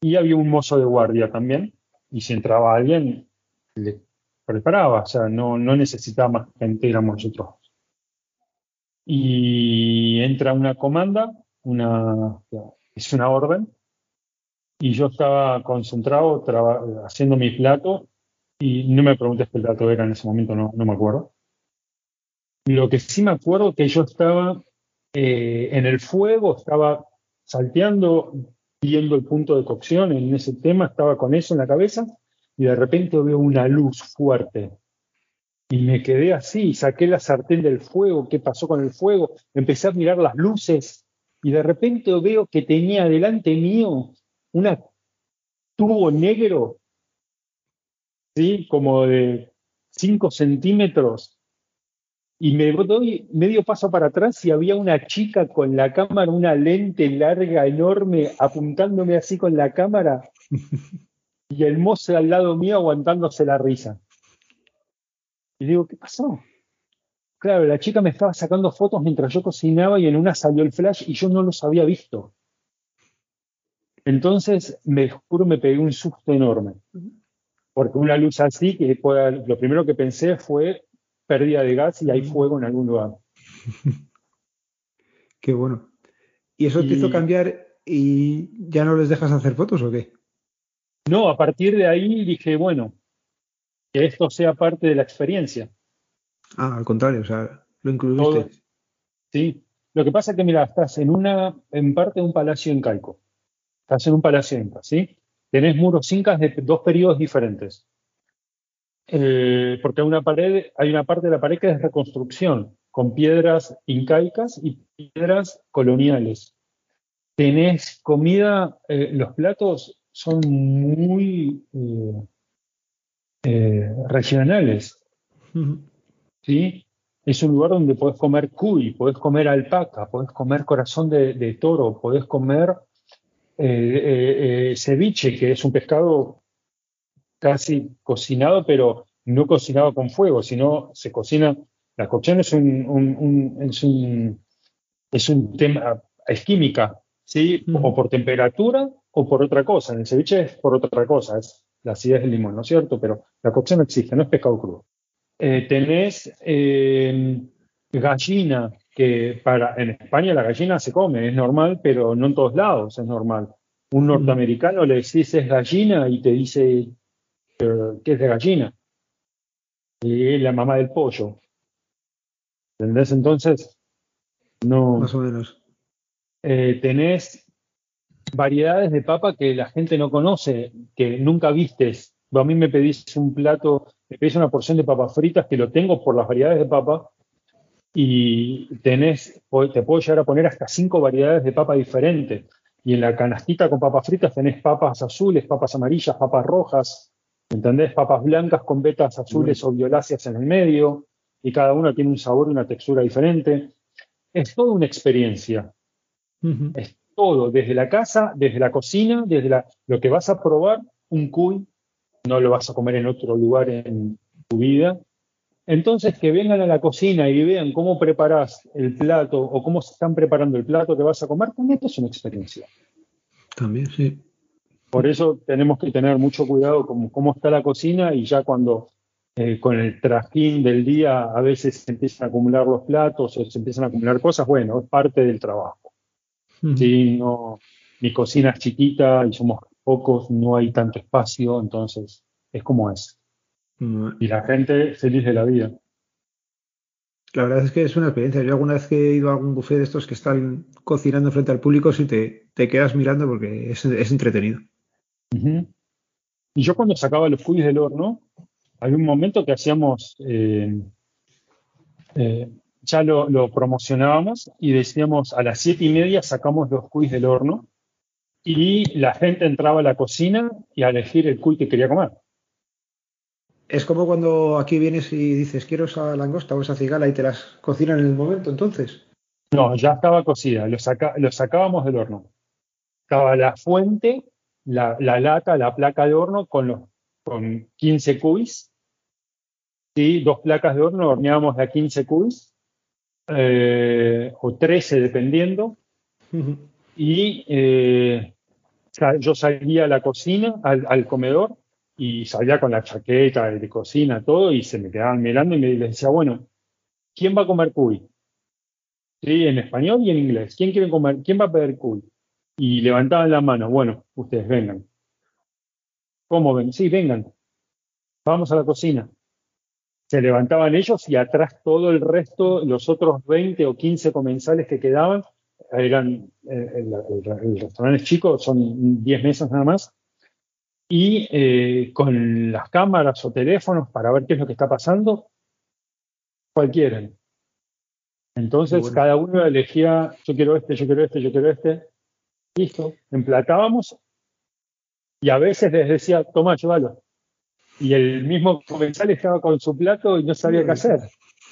y había un mozo de guardia también. Y si entraba alguien, le preparaba, o sea, no, no necesitaba más gente, éramos nosotros. Y entra una comanda, una, es una orden, y yo estaba concentrado haciendo mi plato, y no me preguntes qué plato era en ese momento, no, no me acuerdo. Lo que sí me acuerdo que yo estaba eh, en el fuego, estaba salteando, viendo el punto de cocción en ese tema, estaba con eso en la cabeza, y de repente veo una luz fuerte. Y me quedé así, saqué la sartén del fuego, qué pasó con el fuego, empecé a mirar las luces y de repente veo que tenía delante mío un tubo negro, ¿sí? como de 5 centímetros, y me doy medio paso para atrás y había una chica con la cámara, una lente larga, enorme, apuntándome así con la cámara, y el mozo al lado mío aguantándose la risa. Y digo, ¿qué pasó? Claro, la chica me estaba sacando fotos mientras yo cocinaba y en una salió el flash y yo no los había visto. Entonces, me juro, me pegué un susto enorme. Porque una luz así, que lo primero que pensé fue pérdida de gas y hay fuego en algún lugar. Qué bueno. ¿Y eso te hizo cambiar y ya no les dejas hacer fotos o qué? No, a partir de ahí dije, bueno, que esto sea parte de la experiencia. Ah, al contrario, o sea, lo incluiste. sí. Lo que pasa es que, mira, estás en una, en parte de un palacio incaico. Estás en un palacio inca, ¿sí? Tenés muros incas de dos periodos diferentes. Eh, porque hay una pared, hay una parte de la pared que es reconstrucción, con piedras incaicas y piedras coloniales. Tenés comida, eh, los platos son muy eh, regionales. ¿sí? Es un lugar donde podés comer cuy, podés comer alpaca, podés comer corazón de, toro, podés comer ceviche, que es un pescado casi cocinado, pero no cocinado con fuego, sino se cocina. La cocción es un, es un, es un tema, es química, ¿sí? O por temperatura o por otra cosa. En el ceviche es por otra cosa, es la acidez del limón, ¿no es cierto? Pero la cocción no existe, no es pescado crudo. Eh, tenés eh, gallina, que para en España la gallina se come, es normal, pero no en todos lados es normal. Un norteamericano le decís es gallina y te dice que es de gallina. Y la mamá del pollo. ¿Entendés? Entonces, no. Más o menos. Eh, tenés variedades de papa que la gente no conoce, que nunca vistes. A mí me pedís un plato, me pedís una porción de papas fritas que lo tengo por las variedades de papa y tenés, te puedo llegar a poner hasta cinco variedades de papa diferentes. Y en la canastita con papas fritas tenés papas azules, papas amarillas, papas rojas, ¿Entendés? Papas blancas con vetas azules o violáceas en el medio, y cada una tiene un sabor y una textura diferente. Es toda una experiencia. Es todo, desde la casa, desde la cocina, desde la, lo que vas a probar, un cuy, no lo vas a comer en otro lugar en tu vida. Entonces, que vengan a la cocina y vean cómo preparas el plato o cómo se están preparando el plato que vas a comer, también es una experiencia. También, sí. Por eso tenemos que tener mucho cuidado con cómo está la cocina y ya cuando eh, con el trajín del día a veces se empiezan a acumular los platos o se empiezan a acumular cosas, bueno, es parte del trabajo. No, mi cocina es chiquita y somos pocos, no hay tanto espacio, entonces es como es. Y la gente feliz de la vida. La verdad es que es una experiencia. Yo alguna vez que he ido a algún buffet de estos que están cocinando frente al público, sí te, te quedas mirando porque es, es entretenido. Y yo cuando sacaba los cuyes del horno, había un momento que hacíamos, eh, eh, ya lo, promocionábamos y decíamos a las siete y media sacamos los cuyes del horno y la gente entraba a la cocina y a elegir el cuy que quería comer. Es como cuando aquí vienes y dices, quiero esa langosta o esa cigala y te las cocinan en el momento, entonces. No, ya estaba cocida, lo, lo sacábamos del horno. Estaba la fuente, la, lata, la placa de horno con, los, con 15 cuis. ¿sí? Dos placas de horno, horneábamos a 15 cuis, eh, o 13 dependiendo. Y eh, yo salía a la cocina, al, comedor, y salía con la chaqueta de cocina, todo, y se me quedaban mirando y me decía, bueno, ¿quién va a comer cuy? Sí, en español y en inglés. ¿Quién quiere comer? ¿Quién va a pedir cuy? Y levantaban la mano, bueno, ustedes vengan. ¿Cómo ven? Sí, vengan. Vamos a la cocina. Se levantaban ellos y atrás todo el resto, los otros 20 o 15 comensales que quedaban, eran eh, el, restaurante es chico, son 10 mesas nada más, y eh, con las cámaras o teléfonos para ver qué es lo que está pasando, cualquiera. Entonces cada uno elegía, yo quiero este, yo quiero este, yo quiero este, listo, emplatábamos y a veces les decía, toma, llévalo. Y el mismo comensal estaba con su plato y no sabía qué hacer.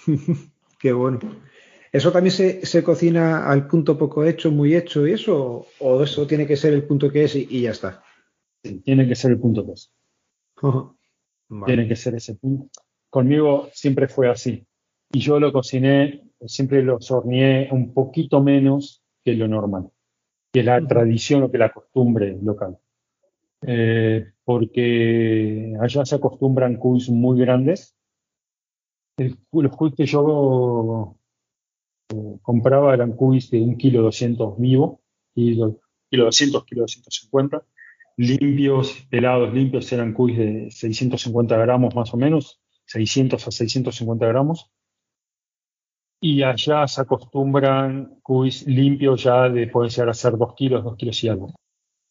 qué bueno. ¿Eso también se, cocina al punto poco hecho, muy hecho y eso? ¿O eso tiene que ser el punto que es y, ya está? tiene que ser el punto que es. Tiene que ser ese punto. Conmigo siempre fue así. Y yo lo cociné, siempre lo horneé un poquito menos que lo normal, que la tradición o que la costumbre local. Eh, porque allá se acostumbran cuis muy grandes. los cuis que yo compraba eran cubis de un kilo 200 vivo, kilo, kilo 200, kilo 250. Limpios, pelados limpios eran cubis de 650 gramos más o menos, 600 a 650 gramos. Y allá se acostumbran cubis limpios ya de, pueden llegar a ser 2 kilos, 2 kilos y algo.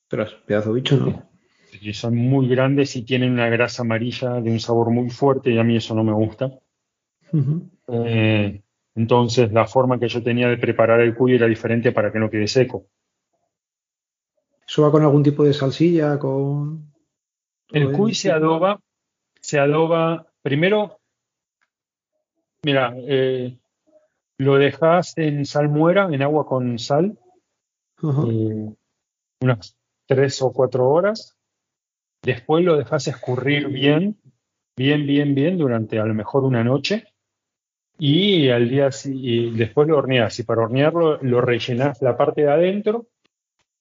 Pero pedazo bicho, ¿no? Y son muy grandes y tienen una grasa amarilla de un sabor muy fuerte y a mí eso no me gusta. Entonces, la forma que yo tenía de preparar el cuy era diferente para que no quede seco. ¿Eso va con algún tipo de salsilla? Con... El cuy se adoba, se adoba, primero, mira, eh, lo dejas en salmuera, en agua con sal, eh, unas tres o cuatro horas. Después lo dejas escurrir bien, bien, bien, bien, durante a lo mejor una noche y al día y después lo horneas y para hornearlo lo rellenas la parte de adentro,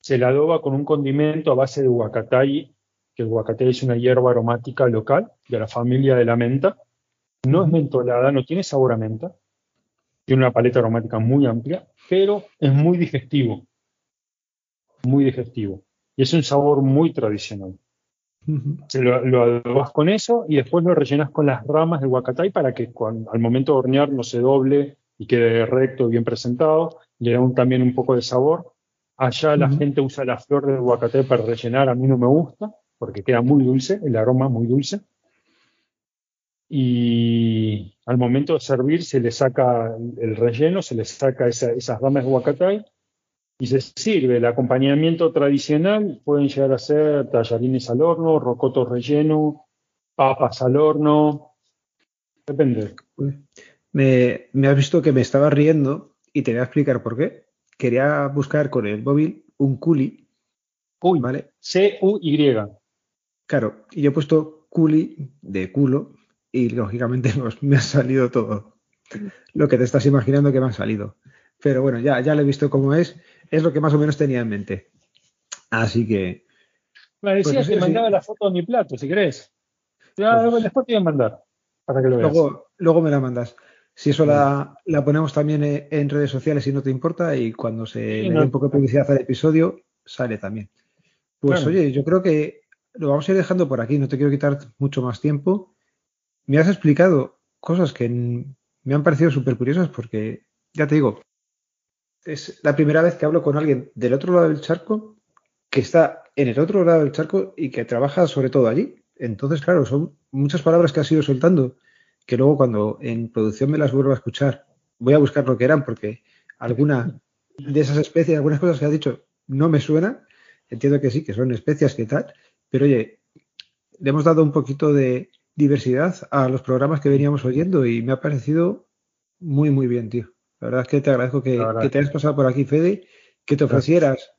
se la adoba con un condimento a base de huacatay, que el huacatay es una hierba aromática local de la familia de la menta. No es mentolada, no tiene sabor a menta, tiene una paleta aromática muy amplia, pero es muy digestivo, muy digestivo. Y es un sabor muy tradicional. Lo, adobas con eso y después lo rellenas con las ramas del huacatay para que al momento de hornear no se doble y quede recto y bien presentado. Le da también un poco de sabor. Allá la gente usa la flor del huacatay para rellenar. A mí no me gusta porque queda muy dulce, el aroma muy dulce. Y al momento de servir se le saca el relleno, se le saca esas ramas de huacatay y se sirve. El acompañamiento tradicional pueden llegar a ser tallarines al horno, rocotos relleno, papas al horno, depende. Me, me has visto que me estaba riendo y te voy a explicar por qué. Quería buscar con el móvil un culi. Uy, ¿vale? C-U-Y. Claro, y yo he puesto culi de culo y lógicamente me ha salido todo. Lo que te estás imaginando que me ha salido. Pero bueno, ya, ya lo he visto cómo es es lo que más o menos tenía en mente. Así que. Me decías pues, que mandaba la foto de mi plato, si querés. Ya, pues, después te voy a mandar, para que lo veas. Luego, me la mandas. Si eso la, ponemos también en redes sociales si no te importa y cuando se le dé un poco de publicidad al episodio, sale también. Pues oye, yo creo que lo vamos a ir dejando por aquí, no te quiero quitar mucho más tiempo. Me has explicado cosas que me han parecido súper curiosas porque, ya te digo, es la primera vez que hablo con alguien del otro lado del charco que está en el otro lado del charco y que trabaja sobre todo allí. Entonces, claro, son muchas palabras que has ido soltando que luego cuando en producción me las vuelvo a escuchar, voy a buscar lo que eran porque alguna de esas especies, algunas cosas que has dicho no me suena. Entiendo que sí, que son especias que tal, pero oye, le hemos dado un poquito de, diversidad a los programas que veníamos oyendo y me ha parecido muy, muy bien, tío. La verdad es que te agradezco que, te hayas pasado por aquí, Fede, que te ofrecieras,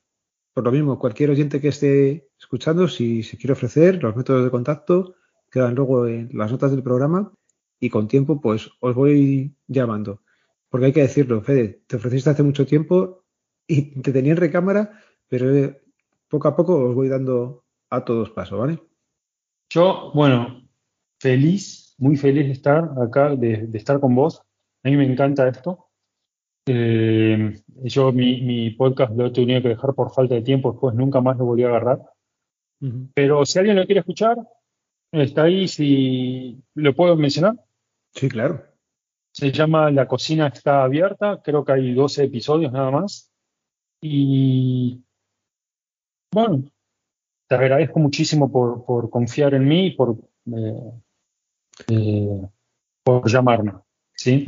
por lo mismo, cualquier oyente que esté escuchando, si se quiere ofrecer, los métodos de contacto quedan luego en las notas del programa y con tiempo, pues os voy llamando. Porque hay que decirlo, Fede, te ofreciste hace mucho tiempo y te tenía en recámara, pero eh, poco a poco os voy dando a todos paso, ¿vale? Yo, bueno, feliz, muy feliz de estar acá, de, estar con vos. A mí me encanta esto. Eh, yo mi, podcast lo he tenido que dejar por falta de tiempo, después nunca más lo volví a agarrar. Pero si alguien lo quiere escuchar, está ahí, si lo puedo mencionar. Sí, claro. Se llama La cocina está abierta, creo que hay 12 episodios nada más. Y bueno, te agradezco muchísimo por, confiar en mí y por, eh, eh, por llamarme. Sí,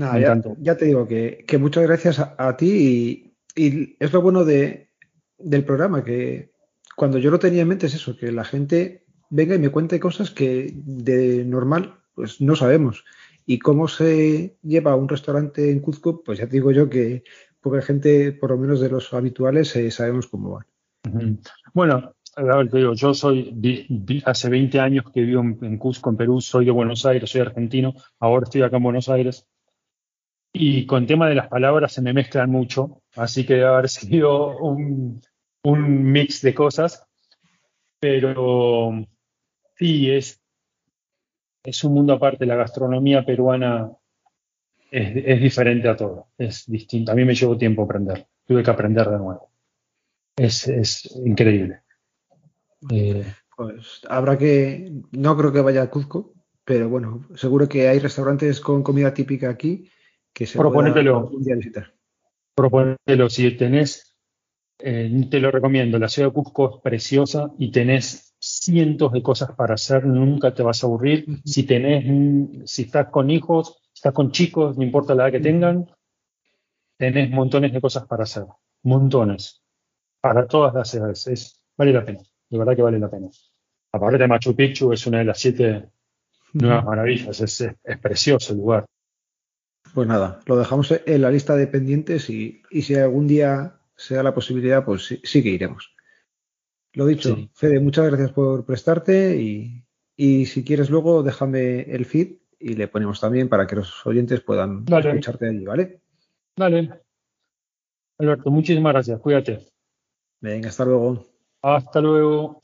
ya, te digo que, muchas gracias a, ti y, es lo bueno de, del programa, que cuando yo lo tenía en mente es eso, que la gente venga y me cuente cosas que de normal pues no sabemos. Y cómo se lleva un restaurante en Cuzco, pues ya te digo yo que poca gente, por lo menos de los habituales, eh, sabemos cómo van. Bueno, a ver, te digo, yo soy, hace 20 años que vivo en, Cusco, en Perú, soy de Buenos Aires, soy argentino, ahora estoy acá en Buenos Aires. Y con tema de las palabras se me mezclan mucho, así que debe haber sido un, un mix de cosas. Pero sí, es, es un mundo aparte. La gastronomía peruana es, diferente a todo, es distinto. A mí me llevó tiempo aprender, tuve que aprender de nuevo. Es, es increíble. Eh, pues habrá que, no creo que vaya a Cuzco, pero bueno, seguro que hay restaurantes con comida típica aquí que se visitar. Proponetelo, si tenés, eh, te lo recomiendo, la ciudad de Cuzco es preciosa y tenés cientos de cosas para hacer, nunca te vas a aburrir. Si tenés, si estás con hijos, estás con chicos, no importa la edad que tengan, tenés montones de cosas para hacer, montones, para todas las edades, es, vale la pena, de verdad que vale la pena. Aparte de Machu Picchu es una de las siete nuevas maravillas, es, es, precioso el lugar. Pues nada, lo dejamos en la lista de pendientes y, si algún día se da la posibilidad, pues sí que iremos. Lo dicho, Fede, muchas gracias por prestarte y, si quieres luego déjame el feed y le ponemos también para que los oyentes puedan escucharte allí, ¿vale? Dale. Alberto, muchísimas gracias. Cuídate. Venga, hasta luego. Hasta luego.